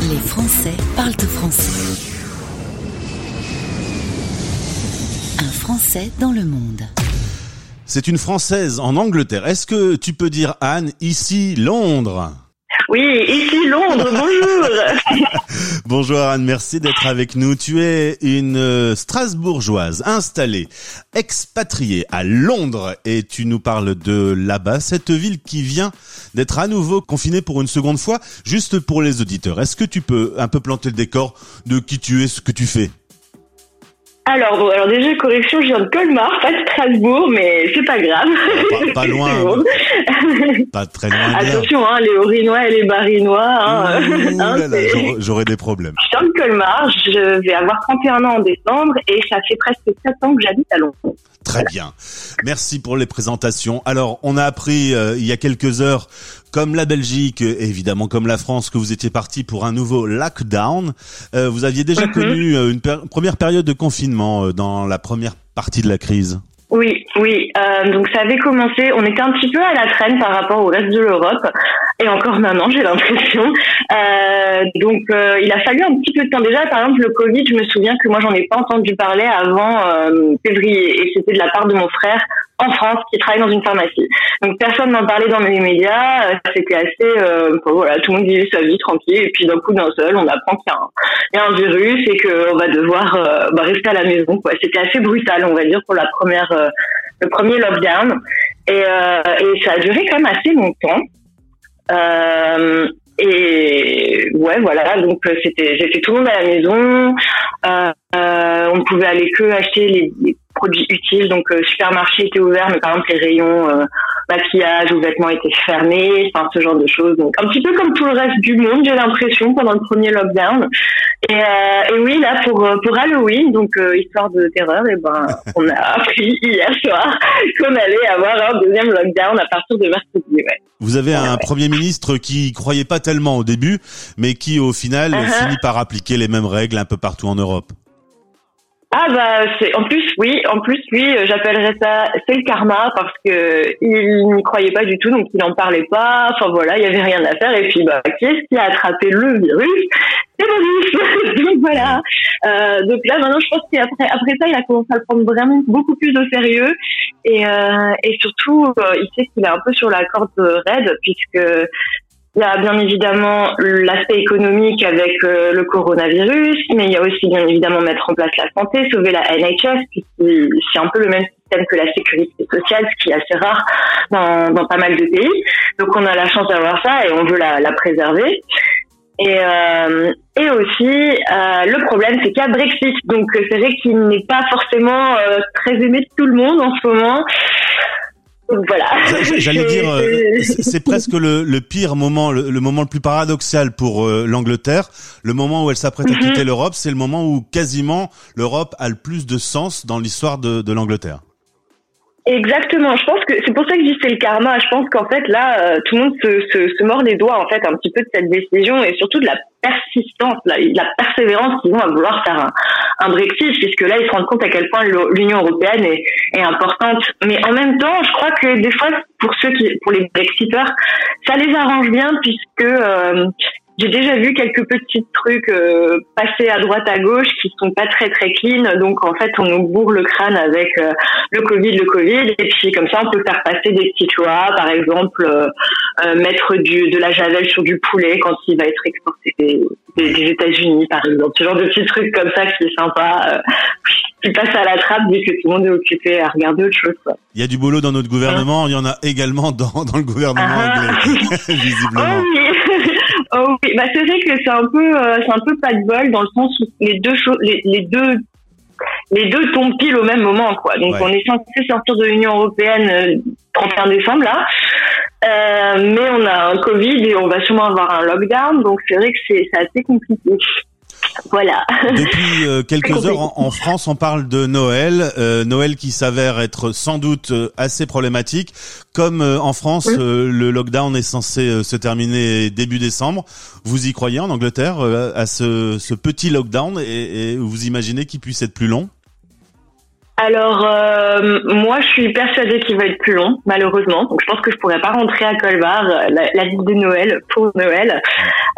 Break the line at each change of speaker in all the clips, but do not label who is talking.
Les Français parlent au français. Un Français dans le monde.
C'est une Française en Angleterre. Est-ce que tu peux dire, Anne, ici Londres?
Oui, ici Londres, bonjour.
Bonjour Anne, merci d'être avec nous. Tu es une euh, Strasbourgeoise installée, expatriée à Londres et tu nous parles de là-bas, cette ville qui vient d'être à nouveau confinée pour une seconde fois. Juste pour les auditeurs, est-ce que tu peux un peu planter le décor de qui tu es, ce que tu fais?
Alors, bon, alors déjà, correction, je viens de Colmar, pas de Strasbourg, mais c'est pas grave.
Pas- pas loin,
bon.
Pas très loin.
Attention, hein, les Orinois et les Barinois. Hein, hein,
J'aurais des problèmes.
Je viens de Colmar, je vais avoir 31 ans en décembre et ça fait presque 7 ans que j'habite à Londres.
Très bien. Merci pour les présentations. Alors, on a appris euh, il y a quelques heures, comme la Belgique, évidemment comme la France, que vous étiez parti pour un nouveau lockdown. Euh, vous aviez déjà
Mhm.
connu euh, une per- première période de confinement euh, dans la première partie de la crise.
Oui, oui. euh, donc ça avait commencé. On était un petit peu à la traîne par rapport au reste de l'Europe, et encore maintenant, j'ai l'impression. Euh, donc euh, il a fallu un petit peu de temps. Déjà, par exemple, le Covid, je me souviens que moi, j'en ai pas entendu parler avant euh, février, et c'était de la part de mon frère en France qui travaille dans une pharmacie. Donc personne n'en parlait dans les médias. euh, C'était assez, euh, bon, voilà, tout le monde vivait sa vie tranquille, et puis d'un coup d'un seul, on apprend qu'il y y a un virus et qu'on va devoir euh, bah, rester à la maison. C'était assez brutal, on va dire, pour la première, euh, le premier lockdown. Et, euh, et ça a duré quand même assez longtemps. Euh, et ouais, voilà. Donc euh, c'était, j'étais tout le monde à la maison. Euh, euh, on pouvait aller que acheter les, les produits utiles. Donc euh, supermarché était ouvert, mais par exemple les rayons euh, maquillage ou vêtements étaient fermés. Enfin ce genre de choses. Donc un petit peu comme tout le reste du monde, j'ai l'impression pendant le premier lockdown. Et, euh, et oui, là pour euh, pour Halloween, donc euh, histoire de terreur, et ben on a appris hier soir qu'on allait avoir un deuxième lockdown à partir de mercredi. Ouais.
Vous avez un Premier ministre qui y croyait pas tellement au début, mais qui au final
Uh-huh.
finit par appliquer les mêmes règles un peu partout en Europe.
Ah bah c'est en plus oui en plus lui euh, j'appellerais ça c'est le karma parce que il n'y croyait pas du tout donc il n'en parlait pas. Enfin voilà il y avait rien à faire. Et puis bah qui est-ce qui a attrapé le virus? C'est Boris donc voilà. Euh, donc là maintenant je pense qu'après après ça il a commencé à le prendre vraiment beaucoup plus au sérieux. Et euh, et surtout euh, il sait qu'il est un peu sur la corde raide puisque il y a bien évidemment l'aspect économique avec euh, le coronavirus, mais il y a aussi bien évidemment mettre en place la santé, sauver la NHS, qui c'est un peu le même système que la sécurité sociale, ce qui est assez rare dans, pas mal de pays. Donc on a la chance d'avoir ça et on veut la, la préserver. Et, euh, et aussi, euh, le problème, c'est qu'il y a Brexit. Donc c'est vrai qu'il n'est pas forcément euh, très aimé de tout le monde en ce moment. Donc voilà.
J'allais dire, euh,
C'est-
presque le, le pire moment, le, le moment le plus paradoxal pour euh, l'Angleterre. Le moment où elle s'apprête à
Mhm.
quitter l'Europe, c'est le moment où quasiment l'Europe a le plus de sens dans l'histoire de, de l'Angleterre.
Exactement. Je pense que c'est pour ça que je dis c'est le karma. Je pense qu'en fait là, euh, tout le monde se, se, se mord les doigts en fait un petit peu de cette décision et surtout de la persistance, la, la persévérance qu'ils ont à vouloir faire un, un Brexit, puisque là ils se rendent compte à quel point l'Union européenne est, est importante. Mais en même temps, je crois que des fois pour ceux qui, pour les Brexiteurs, ça les arrange bien puisque euh, j'ai déjà vu quelques petits trucs euh, passer à droite à gauche qui sont pas très très clean. Donc en fait, on nous bourre le crâne avec euh, le Covid, le Covid, et puis comme ça, on peut faire passer des petites lois, par exemple, euh, euh, mettre du de la javel sur du poulet quand il va être exporté des, des, des États-Unis, par exemple. Ce genre de petits trucs comme ça qui est sympa, euh, qui passe à la trappe vu que tout le monde est occupé à regarder autre chose. Quoi.
Il y a du boulot dans notre gouvernement, il y en a également dans, dans le gouvernement
Ah.
anglais,
Oh
visiblement.
oui, oh oui. Bah, c'est vrai que c'est un peu, euh, c'est un peu pas de bol dans le sens où les deux choses, les, les deux, les deux tombent pile au même moment, quoi. Donc
Ouais.
on est censé sortir de l'Union européenne euh, 31 décembre là, Euh, mais on a un Covid et on va sûrement avoir un lockdown, donc c'est vrai que c'est c'est assez compliqué. Voilà.
Depuis euh, quelques heures en, en France, on parle de Noël, euh, Noël qui s'avère être sans doute euh, assez problématique. Comme euh, en France,
Oui.
le lockdown est censé se terminer début décembre. Vous y croyez en Angleterre à ce, ce petit lockdown et, et vous imaginez qu'il puisse être plus long?
Alors, euh, moi, je suis persuadée qu'il va être plus long, malheureusement. Donc, je pense que je pourrais pas rentrer à Colmar la, la vie de Noël pour Noël.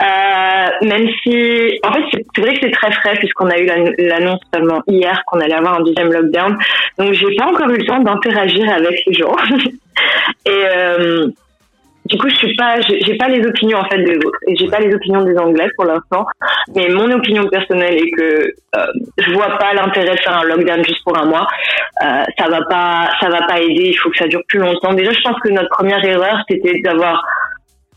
Euh, même si, en fait, c'est vrai que c'est très frais puisqu'on a eu l'annonce seulement hier qu'on allait avoir un deuxième lockdown. Donc, j'ai pas encore eu le temps d'interagir avec les gens. Et euh, du coup, je suis pas, j'ai pas les opinions en fait des autres et j'ai pas les opinions des Anglais pour l'instant. Mais mon opinion personnelle est que euh, je vois pas l'intérêt de faire un lockdown juste pour un mois. Euh, ça va pas, ça va pas aider. Il faut que ça dure plus longtemps. Déjà, je pense que notre première erreur, c'était d'avoir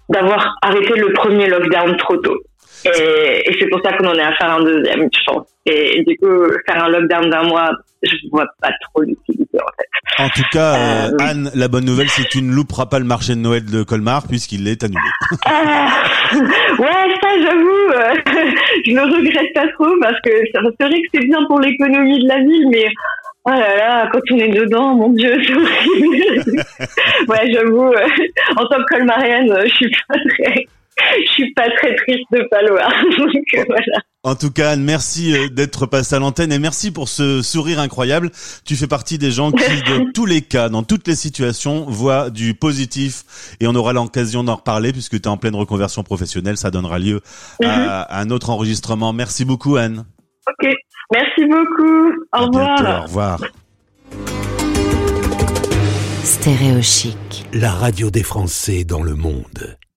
d'avoir arrêté le premier lockdown trop tôt. Et, et c'est pour ça qu'on en est à faire un deuxième, je pense. Et du coup, faire un lockdown d'un mois, je vois pas trop l'utilité en fait.
En tout cas, euh, euh Anne, la bonne nouvelle, c'est que tu ne louperas pas le marché de Noël de Colmar puisqu'il est annulé.
Euh, ouais, ça, j'avoue, euh, je le regrette pas trop parce que c'est vrai que c'est bien pour l'économie de la ville, mais Oh là là, quand on est dedans, mon Dieu, c'est horrible. ouais, j'avoue, en tant que colmarienne, je suis pas très, je suis pas très triste de pas le voir. Donc, voilà.
En tout cas, Anne, merci euh, d'être passée à l'antenne et merci pour ce sourire incroyable. Tu fais partie des gens qui, dans tous les cas, dans toutes les situations, voient du positif et on aura l'occasion d'en reparler puisque tu es en pleine reconversion professionnelle. Ça donnera lieu à, mhm. un autre enregistrement. Merci beaucoup, Anne.
Ok, merci beaucoup. Au revoir.
au revoir.
Stéréo chic.
La radio des Français dans le monde.